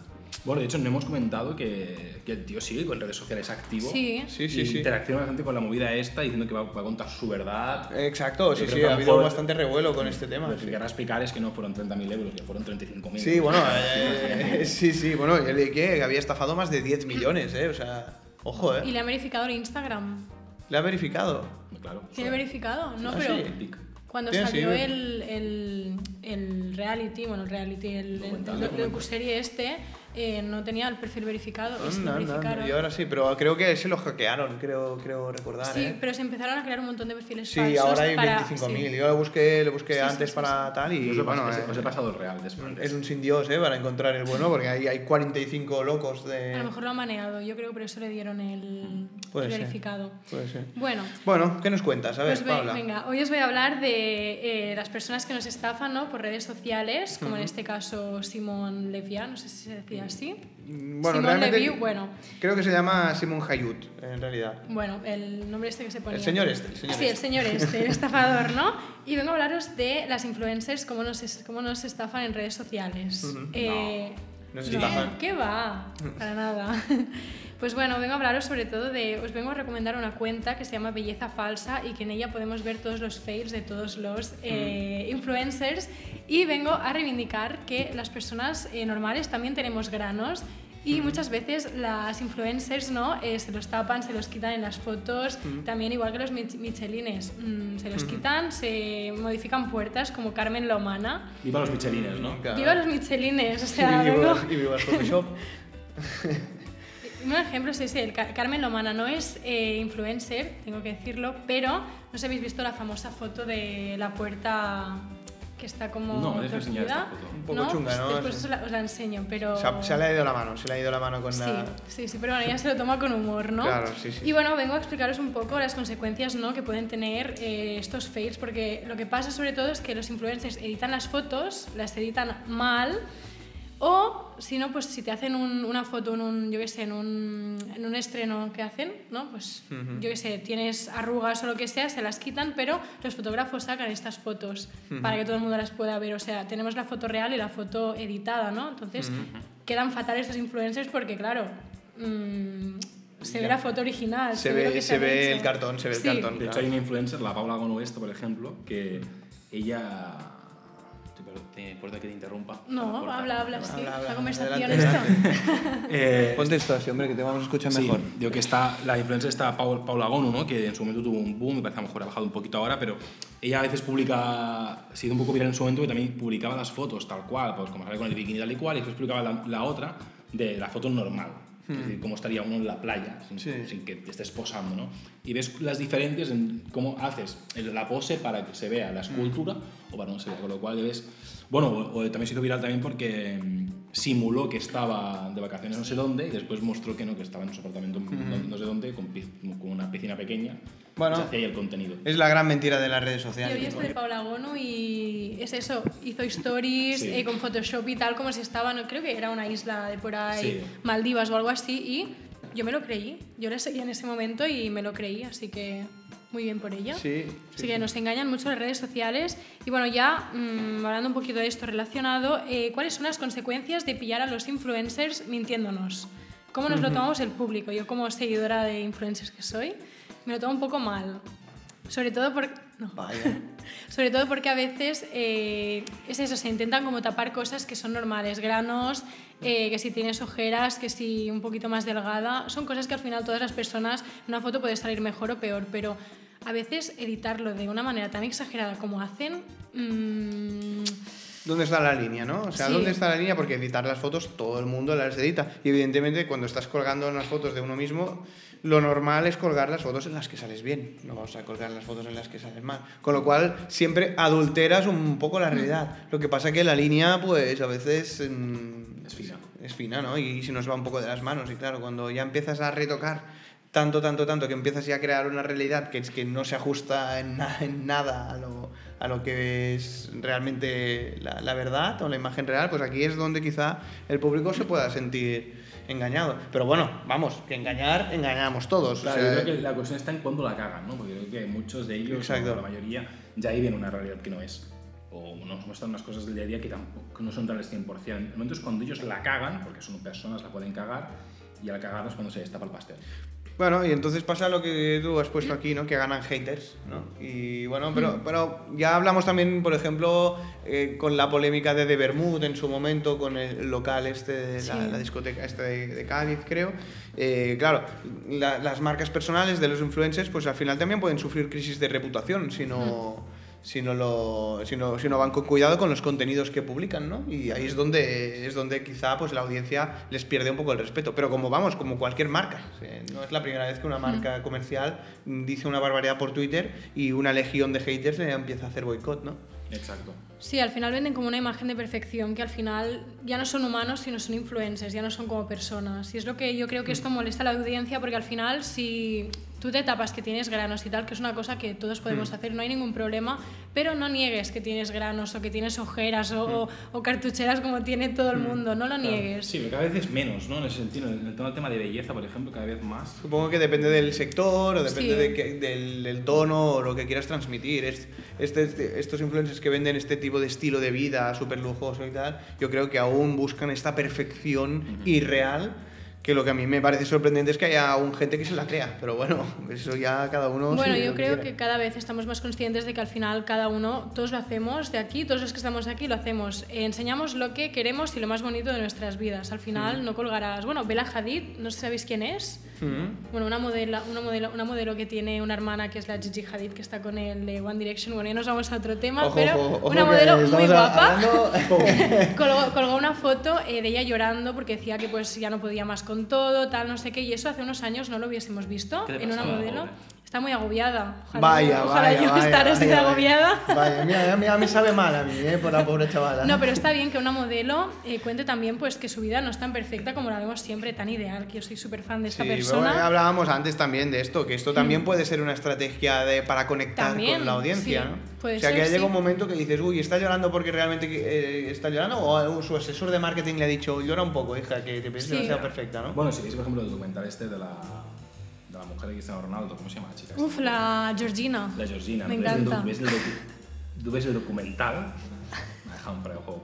[SPEAKER 2] Bueno, de hecho, no hemos comentado que, que el tío sigue con redes sociales activo.
[SPEAKER 3] Sí.
[SPEAKER 1] Sí, sí,
[SPEAKER 2] y
[SPEAKER 1] sí.
[SPEAKER 2] Interacciona bastante con la movida esta, diciendo que va, va a contar su verdad.
[SPEAKER 1] Exacto, sí,
[SPEAKER 2] Yo
[SPEAKER 1] sí,
[SPEAKER 2] a
[SPEAKER 1] ha habido
[SPEAKER 2] mejor-
[SPEAKER 1] bastante revuelo con este tema.
[SPEAKER 2] Lo que
[SPEAKER 1] sí.
[SPEAKER 2] querrá explicar es que no fueron 30.000 euros, que fueron 35.000.
[SPEAKER 1] Sí, bueno, eh, sí, sí, bueno, y el que había estafado más de 10 millones, ¿eh? O sea, ojo,
[SPEAKER 3] Y
[SPEAKER 1] ¿eh?
[SPEAKER 3] le han verificado en Instagram.
[SPEAKER 1] Le ha verificado.
[SPEAKER 2] Claro.
[SPEAKER 3] ¿Tiene verificado? No,
[SPEAKER 1] Ah,
[SPEAKER 3] pero...
[SPEAKER 1] sí.
[SPEAKER 3] Cuando
[SPEAKER 1] Sí,
[SPEAKER 3] salió el, el, el reality, bueno, el reality, el, docuserie este, eh, no tenía el perfil verificado y se
[SPEAKER 1] anda,
[SPEAKER 3] verificaron.
[SPEAKER 1] anda. Y ahora sí, pero creo que se lo hackearon, creo, creo recordar,
[SPEAKER 3] Sí,
[SPEAKER 1] ¿eh?
[SPEAKER 3] pero se empezaron a crear un montón de perfiles
[SPEAKER 1] Sí,
[SPEAKER 3] falsos
[SPEAKER 1] ahora hay
[SPEAKER 3] para-
[SPEAKER 1] 25.000.
[SPEAKER 3] sí.
[SPEAKER 1] Yo lo busqué, lo busqué
[SPEAKER 3] Sí, sí,
[SPEAKER 1] antes
[SPEAKER 3] sí,
[SPEAKER 1] para tal y
[SPEAKER 2] Os he,
[SPEAKER 1] bueno, eh,
[SPEAKER 2] os he pasado el real después.
[SPEAKER 1] es un sin Dios, ¿eh? Para encontrar el bueno, porque hay, hay 45 locos
[SPEAKER 3] A lo
[SPEAKER 1] de...
[SPEAKER 3] mejor lo han maneado, yo creo que por eso le dieron el,
[SPEAKER 1] Puede
[SPEAKER 3] el
[SPEAKER 1] ser.
[SPEAKER 3] verificado.
[SPEAKER 1] Puede ser.
[SPEAKER 3] Bueno,
[SPEAKER 1] Bueno, ¿qué nos cuentas? A ver,
[SPEAKER 3] pues
[SPEAKER 1] Paula.
[SPEAKER 3] venga, hoy os voy a hablar de eh, las personas que nos estafan ¿no? por redes sociales, como en este caso Simón Levia, no sé si se decía así.
[SPEAKER 1] Mm, Bueno,
[SPEAKER 3] Simón Levy, bueno,
[SPEAKER 1] creo que se llama Simon Hayut, en realidad.
[SPEAKER 3] bueno, el nombre este que se ponía.
[SPEAKER 1] El señor este, el señor
[SPEAKER 3] sí, el
[SPEAKER 1] este.
[SPEAKER 3] señor este, el estafador, ¿no? Y vengo a hablaros de las influencers, cómo nos, cómo nos estafan en redes sociales.
[SPEAKER 1] Ujú.
[SPEAKER 3] Eh,
[SPEAKER 1] No
[SPEAKER 3] no,
[SPEAKER 1] estafan.
[SPEAKER 3] ¿Qué va? Para nada. Pues bueno, vengo a hablaros sobre todo de. Os vengo a recomendar una cuenta que se llama Belleza Falsa y que en ella podemos ver todos los fails de todos los eh, influencers. Y vengo a reivindicar que las personas eh, normales también tenemos granos. Y muchas veces las influencers ¿no? Eh, se los tapan, se los quitan en las fotos, también igual que los mich- michelines, mm, se los quitan, se modifican puertas como Carmen la Humana.
[SPEAKER 2] Viva los michelines, ¿no?
[SPEAKER 1] Claro.
[SPEAKER 3] Viva los michelines, o sea,
[SPEAKER 1] y
[SPEAKER 3] vengo-
[SPEAKER 1] viva- y viva el Photoshop.
[SPEAKER 3] Un ejemplo es ese, el Car- Carmen Lomana no es eh, influencer, tengo que decirlo, pero no sé si habéis visto la famosa foto de la puerta que está como
[SPEAKER 2] No, enseñar esta
[SPEAKER 3] torcida.
[SPEAKER 2] foto.
[SPEAKER 1] Un poco chunga,
[SPEAKER 3] Pues
[SPEAKER 1] ¿no?
[SPEAKER 3] Después
[SPEAKER 1] Sí.
[SPEAKER 3] os la, os la enseño, pero...
[SPEAKER 1] Se, ha- se le ha ido la mano, se le ha ido la mano con
[SPEAKER 3] Sí,
[SPEAKER 1] la...
[SPEAKER 3] sí, sí, pero bueno, ella se lo toma con humor, ¿no?
[SPEAKER 1] Claro, sí, sí.
[SPEAKER 3] Y bueno, vengo a explicaros un poco las consecuencias ¿no? que pueden tener eh, estos fails, porque lo que pasa sobre todo es que los influencers editan las fotos, las editan mal, o si no, pues si te hacen un- una foto en un, yo qué sé, en un, en un estreno que hacen, ¿no? Pues yo qué sé, tienes arrugas o lo que sea, se las quitan, pero los fotógrafos sacan estas fotos para que todo el mundo las pueda ver. O sea, tenemos la foto real y la foto editada, ¿no? Entonces quedan fatales estos influencers porque, claro, mm, se ve
[SPEAKER 1] Ya.
[SPEAKER 3] la foto original.
[SPEAKER 1] Se
[SPEAKER 3] lo
[SPEAKER 1] ve,
[SPEAKER 3] que
[SPEAKER 1] se ve el cartón, se ve el
[SPEAKER 3] Sí.
[SPEAKER 1] cartón.
[SPEAKER 2] De hecho, hay una influencer, la Paula Gonuesta, por ejemplo, que ella... Te- Perdón que te interrumpa.
[SPEAKER 3] No, habla, habla, sí.
[SPEAKER 1] Habla, habla,
[SPEAKER 3] la conversación
[SPEAKER 1] adelante,
[SPEAKER 3] esto.
[SPEAKER 2] Eh,
[SPEAKER 1] Ponte esto así, hombre, que te vamos a escuchar
[SPEAKER 2] Sí,
[SPEAKER 1] mejor.
[SPEAKER 2] digo que está, la influencer está Paul- Paula Gonu, ¿no? que en su momento tuvo un boom, me parece a lo mejor ha bajado un poquito ahora, pero ella a veces publica, ha sido un poco viral en su momento, que también publicaba las fotos tal cual, pues como sale con el bikini tal y cual, y después publicaba la, la otra de la foto normal. Es decir, cómo estaría uno en la playa, sin,
[SPEAKER 1] Sí.
[SPEAKER 2] sin que te estés posando, ¿no? Y ves las diferencias en cómo haces la pose para que se vea la escultura o para no se vea, con lo cual ves... Bueno, o, o también se hizo viral también porque mm, simuló que estaba de vacaciones no sé dónde y después mostró que no, que estaba en su apartamento no, no sé dónde con, con una piscina pequeña
[SPEAKER 1] Bueno.
[SPEAKER 2] hacía ahí el contenido.
[SPEAKER 1] Es la gran mentira de las redes
[SPEAKER 3] Yo
[SPEAKER 1] sociales.
[SPEAKER 3] vi esto de Paula Gono y es eso, hizo stories
[SPEAKER 2] Sí.
[SPEAKER 3] eh, con Photoshop y tal, como si estaba, no, creo que era una isla de por ahí,
[SPEAKER 2] Sí.
[SPEAKER 3] Maldivas o algo así, y yo me lo creí. Yo la seguía en ese momento y me lo creí, así que muy bien por ella.
[SPEAKER 1] Sí,
[SPEAKER 3] Así
[SPEAKER 1] sí,
[SPEAKER 3] que nos engañan mucho las redes sociales. Y bueno, ya mm, hablando un poquito de esto relacionado, eh, ¿cuáles son las consecuencias de pillar a los influencers mintiéndonos? ¿Cómo nos lo tomamos el público? Yo como seguidora de influencers que soy, me lo tomo un poco mal. Sobre todo porque... No.
[SPEAKER 1] Vaya.
[SPEAKER 3] Sobre todo porque a veces eh, es eso, se intentan como tapar cosas que son normales, granos, eh, que si tienes ojeras, que si un poquito más delgada, son cosas que al final todas las personas, una foto puede salir mejor o peor, pero a veces editarlo de una manera tan exagerada como hacen... mm,
[SPEAKER 1] ¿Dónde está la línea, no? O sea,
[SPEAKER 3] Sí.
[SPEAKER 1] ¿dónde está la línea? Porque editar las fotos todo el mundo las edita. Y evidentemente cuando estás colgando unas fotos de uno mismo, lo normal es colgar las fotos en las que sales bien. No vamos a colgar las fotos en las que sales mal. Con lo cual siempre adulteras un poco la realidad. Lo que pasa que la línea, pues a veces... mm,
[SPEAKER 2] Es fina.
[SPEAKER 1] Es fina, ¿no? Y se nos va un poco de las manos. Y claro, cuando ya empiezas a retocar tanto, tanto, tanto, que empiezas ya a crear una realidad que es que no se ajusta en, na- en nada a lo, a lo que es realmente la, la verdad o la imagen real, pues aquí es donde quizá el público se pueda sentir engañado. Pero bueno, vamos, que engañar, engañamos todos. o
[SPEAKER 2] Claro,
[SPEAKER 1] sea,
[SPEAKER 2] yo creo que la cuestión está en cuándo la cagan, ¿no? Porque creo que muchos de ellos, o la mayoría, ya viven una realidad que no es. O nos muestran unas cosas del día a día que tampoco no son reales 100%. El momento es cuando ellos la cagan, porque son personas, la pueden cagar, y al cagarla es cuando se destapa el pastel.
[SPEAKER 1] Bueno, y entonces pasa lo que tú has puesto aquí, ¿no? Que ganan haters, ¿no? Y bueno, pero, pero ya hablamos también, por ejemplo, eh, con la polémica de The Bermud en su momento, con el local este, de la, la discoteca este de, de Cádiz, creo. Eh, claro, la- las marcas personales de los influencers, pues al final también pueden sufrir crisis de reputación si no... Si no, lo, si, no, si no van con cuidado con los contenidos que publican, ¿no? Y ahí es donde, es donde quizá pues, la audiencia les pierde un poco el respeto. Pero como vamos, como cualquier marca. No es la primera vez que una marca comercial dice una barbaridad por Twitter y una legión de haters le empieza a hacer boicot, ¿no?
[SPEAKER 2] Exacto.
[SPEAKER 3] Sí, al final venden como una imagen de perfección que al final ya no son humanos, sino son influencers, ya no son como personas. Y es lo que yo creo que esto molesta a la audiencia porque al final si tú te tapas que tienes granos y tal, que es una cosa que todos podemos hacer, no hay ningún problema, pero no niegues que tienes granos o que tienes ojeras o, o- o cartucheras como tiene todo el mundo, no lo niegues.
[SPEAKER 2] Sí, pero cada vez es menos, ¿no? En ese sentido, en el tema- de belleza, por ejemplo, cada vez más.
[SPEAKER 1] Supongo que depende del sector o depende
[SPEAKER 3] Sí.
[SPEAKER 1] de que- del, del tono o lo que quieras transmitir. Es- este- este- estos influencers que venden este tipo de estilo de vida súper lujoso y tal, yo creo que aún buscan esta perfección irreal que lo que a mí me parece sorprendente es que haya aún gente que se la crea. Pero bueno, eso ya cada uno...
[SPEAKER 3] Bueno, yo creo
[SPEAKER 1] quiera.
[SPEAKER 3] que cada vez estamos más conscientes de que al final cada uno, todos lo hacemos de aquí, todos los que estamos aquí lo hacemos. Eh, enseñamos lo que queremos y lo más bonito de nuestras vidas. Al final no colgarás. Bueno, Bella Hadid, no sé si sabéis quién es. Bueno, una modelo, una, modelo, una modelo que tiene una hermana que es la Gigi Hadid, que está con el de One Direction. Bueno, ya nos vamos a otro tema,
[SPEAKER 1] Ojo,
[SPEAKER 3] pero
[SPEAKER 1] ojo, ojo,
[SPEAKER 3] una modelo muy guapa.
[SPEAKER 1] hablando-
[SPEAKER 3] colgó, colgó una foto eh, de ella llorando porque decía que pues ya no podía más con todo, tal, no sé qué, y eso hace unos años no lo hubiésemos visto
[SPEAKER 2] ¿Qué le
[SPEAKER 3] en una modelo.
[SPEAKER 2] pobre?
[SPEAKER 3] Está muy agobiada. Ojalá,
[SPEAKER 1] Vaya,
[SPEAKER 3] ojalá
[SPEAKER 1] vaya,
[SPEAKER 3] yo
[SPEAKER 1] vaya,
[SPEAKER 3] estar así de agobiada.
[SPEAKER 1] Vaya, mira, mira, me sabe mal a mí, ¿eh? Por la pobre chavala.
[SPEAKER 3] No, pero está bien que una modelo eh, cuente también pues que su vida no es tan perfecta como la vemos siempre, tan ideal, que yo soy súper fan de esta
[SPEAKER 1] Sí,
[SPEAKER 3] persona.
[SPEAKER 1] bueno, hablábamos antes también de esto, que esto también puede ser una estrategia de, para conectar
[SPEAKER 3] También,
[SPEAKER 1] con la audiencia,
[SPEAKER 3] sí,
[SPEAKER 1] ¿no?
[SPEAKER 3] puede
[SPEAKER 1] o sea,
[SPEAKER 3] ser,
[SPEAKER 1] que llega
[SPEAKER 3] sí.
[SPEAKER 1] un momento que dices, uy, está llorando porque realmente eh, está llorando, o su asesor de marketing le ha dicho, llora un poco, hija, que te piensas
[SPEAKER 3] Sí.
[SPEAKER 1] demasiado perfecta, ¿no?
[SPEAKER 2] Bueno, si veis, por ejemplo, el documental este de la, de la mujer de Cristiano Ronaldo, ¿cómo se llama la chica?
[SPEAKER 3] Uf, la Georgina.
[SPEAKER 2] La Georgina.
[SPEAKER 3] Me
[SPEAKER 2] el
[SPEAKER 3] encanta.
[SPEAKER 2] ves el docu- tú ves el documental. Me ha dejado un preojo.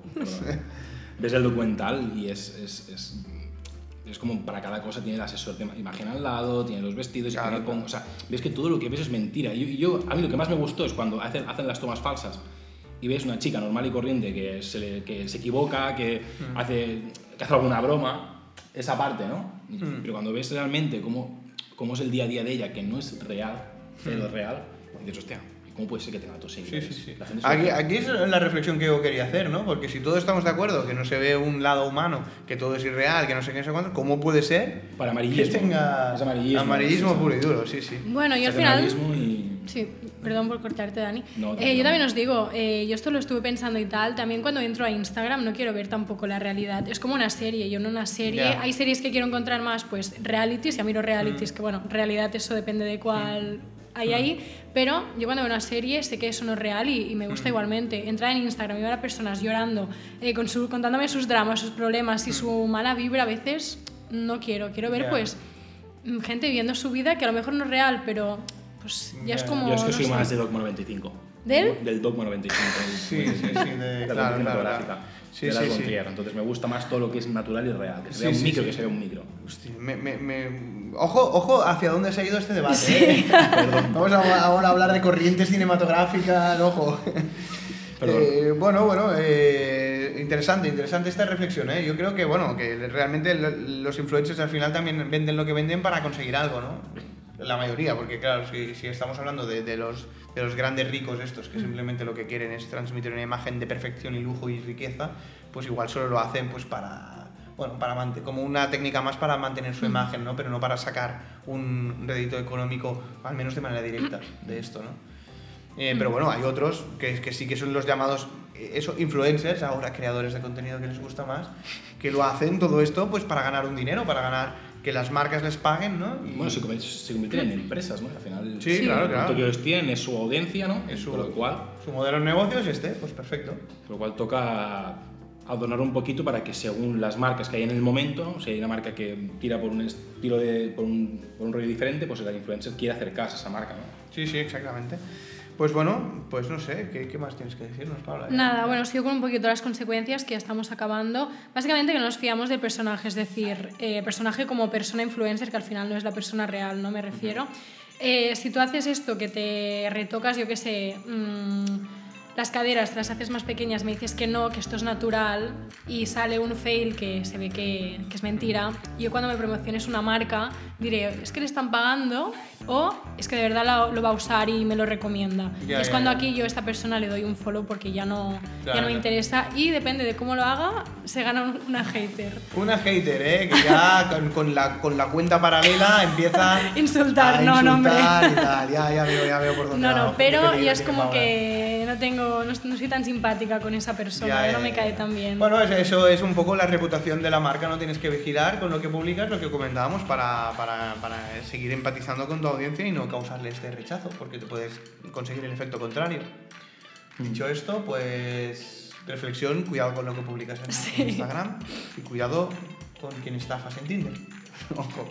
[SPEAKER 2] Ves el documental y es, es, es, es como para cada cosa tiene el asesor de imagen al lado, tiene los vestidos, y
[SPEAKER 1] Claro,
[SPEAKER 2] tiene con-
[SPEAKER 1] claro.
[SPEAKER 2] o sea, ves que todo lo que ves es mentira. Y yo, yo- a mí lo que más me gustó es cuando hacen, hacen las tomas falsas y ves una chica normal y corriente que se, le- que se equivoca, que,
[SPEAKER 1] Mm.
[SPEAKER 2] hace, que hace alguna broma, esa parte, ¿no?
[SPEAKER 1] Mm.
[SPEAKER 2] Pero cuando ves realmente cómo, cómo es el día a día de ella, que no es real, pero es real, dices, hostia, ¿cómo puede ser que tenga
[SPEAKER 1] Mm. Sí, sí, sí.
[SPEAKER 2] La gente se
[SPEAKER 1] Aquí, es la reflexión que yo quería hacer, ¿no? Porque si todos estamos de acuerdo que no se ve un lado humano, que todo es irreal, que no sé qué, no sé cuánto, ¿cómo puede ser
[SPEAKER 2] Para
[SPEAKER 1] que
[SPEAKER 2] amarillismo.
[SPEAKER 1] tenga
[SPEAKER 2] Es amarillismo.
[SPEAKER 1] puro y duro? Sí, sí.
[SPEAKER 3] Bueno, y al final...
[SPEAKER 2] y...
[SPEAKER 3] Sí, perdón por cortarte, Dani.
[SPEAKER 2] No,
[SPEAKER 3] Eh, yo también os digo, eh, yo esto lo estuve pensando y tal, también cuando entro a Instagram no quiero ver tampoco la realidad. Es como una serie, yo en una serie,
[SPEAKER 1] Ya.
[SPEAKER 3] hay series que quiero encontrar más, pues realities, ya miro realities, que bueno, realidad eso depende de cuál hay ahí, pero yo cuando veo una serie sé que eso no es real y, y me gusta igualmente. Entrar en Instagram y ver a personas llorando, eh, con su, contándome sus dramas, sus problemas y su mala vibra a veces, no quiero. Quiero ver
[SPEAKER 1] Ya.
[SPEAKER 3] pues mm, gente viviendo su vida que a lo mejor no es real, pero pues ya es como...
[SPEAKER 2] Yo es que
[SPEAKER 3] no
[SPEAKER 2] soy
[SPEAKER 3] sé.
[SPEAKER 2] más de Dogma 95.
[SPEAKER 3] ¿Del?
[SPEAKER 2] Del Dogma 95.
[SPEAKER 1] Sí, sí, sí, de-
[SPEAKER 2] de la
[SPEAKER 1] claro, claro. Sí,
[SPEAKER 2] de
[SPEAKER 1] sí,
[SPEAKER 2] la
[SPEAKER 1] sí.
[SPEAKER 2] Entonces me gusta más todo lo que es natural y real. Que se
[SPEAKER 1] Sí,
[SPEAKER 2] vea un
[SPEAKER 1] sí,
[SPEAKER 2] micro,
[SPEAKER 1] sí.
[SPEAKER 2] que se vea un micro.
[SPEAKER 1] Hostia, me, me, me- Ojo, ojo hacia dónde se ha ido este debate. ¿eh? Vamos a- ahora a hablar de corrientes cinematográficas, ojo.
[SPEAKER 2] Perdón.
[SPEAKER 1] Eh, bueno, bueno, eh, interesante, interesante esta reflexión. ¿eh? Yo creo que, bueno, que realmente lo- los influencers al final también venden lo que venden para conseguir algo, ¿no? La mayoría, porque claro, si, si estamos hablando de, de los, de los grandes ricos estos, que simplemente lo que quieren es transmitir una imagen de perfección y lujo y riqueza, pues igual solo lo hacen pues para, bueno, para como una técnica más para mantener su imagen, ¿no? Pero no para sacar un rédito económico, al menos de manera directa, de esto, ¿no? Eh, pero bueno, hay otros que, que sí que son los llamados eh, eso, influencers, ahora creadores de contenido que les gusta más, que lo hacen todo esto pues para ganar un dinero, para ganar que las marcas les paguen, ¿no? Y-
[SPEAKER 2] Bueno, se, se convirtieron en empresas, ¿no? Al final,
[SPEAKER 1] Sí,
[SPEAKER 3] Sí.
[SPEAKER 1] claro, claro.
[SPEAKER 2] que ellos tienen es su audiencia, ¿no?
[SPEAKER 1] Es su-
[SPEAKER 2] Por lo cual,
[SPEAKER 1] Su modelo de negocio es este, pues perfecto.
[SPEAKER 2] por lo cual toca adonar un poquito para que según las marcas que hay en el momento, si hay una marca que tira por un estilo de, por un, por un rollo diferente, pues el influencer quiere acercarse a esa marca, ¿no?
[SPEAKER 1] Sí, sí, exactamente. Pues bueno, pues no sé, ¿qué, qué más tienes que decirnos, Paula?
[SPEAKER 3] Nada, bueno, sigo con un poquito las consecuencias que ya estamos acabando. Básicamente que no nos fiamos del personaje, es decir, eh, personaje como persona influencer, que al final no es la persona real, no me refiero. Eh, si tú haces esto, que te retocas, yo qué sé, mm, las caderas, te las haces más pequeñas, me dices que no, que esto es natural y sale un fail que se ve que, que es mentira, yo cuando me promociones una marca diré, es que le están pagando o es que de verdad lo, lo va a usar y me lo recomienda. Y es cuando aquí yo a esta persona le doy un follow porque ya no,
[SPEAKER 1] Claro,
[SPEAKER 3] ya no me interesa y depende de cómo lo haga, se gana un- una hater.
[SPEAKER 1] Una hater, ¿eh? Que ya con, con la, con la cuenta paralela empieza
[SPEAKER 3] Insultar,
[SPEAKER 1] a
[SPEAKER 3] no, no, hombre.
[SPEAKER 1] insultar y tal. Ya, ya veo, ya veo por dónde
[SPEAKER 3] No, no, pero yo es como que no tengo, no, no soy tan simpática con esa persona,
[SPEAKER 1] Ya,
[SPEAKER 3] no me cae tan bien.
[SPEAKER 1] Bueno, es- eso es un poco la reputación de la marca, no tienes que vigilar con lo que publicas, lo que comentábamos, para, para, para seguir empatizando con tu audiencia y no causarle este rechazo, porque te puedes conseguir el efecto contrario. Dicho esto, pues reflexión, cuidado con lo que publicas en
[SPEAKER 3] Sí.
[SPEAKER 1] Instagram y cuidado con quien estafas en Tinder. Ojo.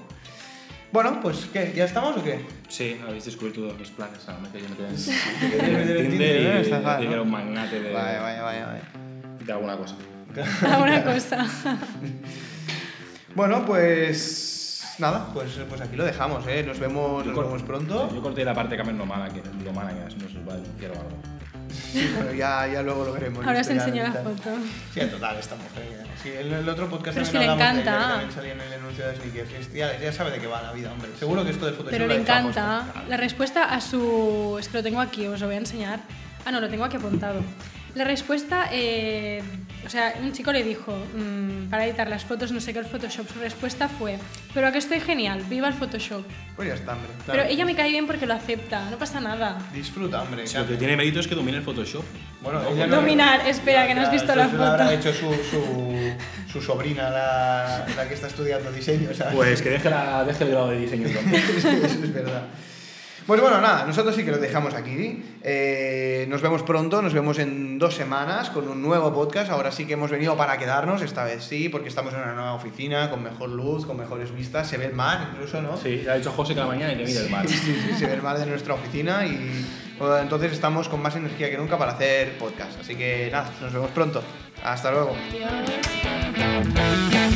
[SPEAKER 1] Bueno, pues ¿qué? ¿Ya estamos o qué?
[SPEAKER 2] Sí, habéis descubierto todos mis planes, me meter en
[SPEAKER 1] querías meter en Tinder,
[SPEAKER 2] y
[SPEAKER 1] Estafar,
[SPEAKER 2] que
[SPEAKER 1] ¿no?
[SPEAKER 2] era un magnate de,
[SPEAKER 1] Vaya, vaya, vaya, vaya.
[SPEAKER 2] de alguna cosa.
[SPEAKER 3] Alguna cosa.
[SPEAKER 1] Bueno, pues nada, pues, pues aquí lo dejamos, ¿eh? Nos vemos, nos vemos pronto.
[SPEAKER 2] Yo corté la parte que me es lo mala, que lo mala que es, no se va a denunciar o algo.
[SPEAKER 1] Sí, bueno, ya, ya luego lo veremos.
[SPEAKER 3] Ahora os enseño la foto.
[SPEAKER 1] Sí, en total, esta mujer. Sí, el, el otro podcast
[SPEAKER 3] Pero es que le
[SPEAKER 1] de
[SPEAKER 3] encanta.
[SPEAKER 1] que también salía en el anuncio de Sneakers. Ya, ya sabe de qué va la vida, hombre. Seguro que esto de Photoshop
[SPEAKER 3] Pero le encanta. La respuesta a su... Es que lo tengo aquí, os lo voy a enseñar. Ah, no, lo tengo aquí apuntado. La respuesta, eh, o sea, un chico le dijo, mm, para editar las fotos, no sé qué, el Photoshop, su respuesta fue, pero a que estoy genial, viva el Photoshop.
[SPEAKER 1] Pues ya está, hombre.
[SPEAKER 3] Pero ella me cae bien porque lo acepta, no pasa nada.
[SPEAKER 1] Disfruta, hombre.
[SPEAKER 2] Si
[SPEAKER 1] claro.
[SPEAKER 2] lo que tiene mérito es que domine el Photoshop.
[SPEAKER 1] Bueno,
[SPEAKER 2] Ojo,
[SPEAKER 1] ella
[SPEAKER 2] ¿no?
[SPEAKER 3] Dominar, espera, que no has
[SPEAKER 1] Ya,
[SPEAKER 3] visto la
[SPEAKER 1] lo habrá
[SPEAKER 3] foto.
[SPEAKER 1] hecho su, su, su sobrina, la, la que está estudiando diseño, ¿sabes?
[SPEAKER 2] Pues que deje, la, deje el grado de diseño.
[SPEAKER 1] Sí, eso es verdad. Pues bueno, nada, nosotros sí que lo dejamos aquí. Eh, nos vemos pronto, nos vemos en dos semanas con un nuevo podcast. Ahora sí que hemos venido para quedarnos, esta vez sí, porque estamos en una nueva oficina, con mejor luz, con mejores vistas. Se ve el mar incluso, ¿no?
[SPEAKER 2] Sí, ha dicho José que la mañana y que mire el mar.
[SPEAKER 1] Sí, sí, sí, se ve el mar de nuestra oficina y bueno, entonces estamos con más energía que nunca para hacer podcast. Así que nada, nos vemos pronto. Hasta luego.
[SPEAKER 3] Adiós.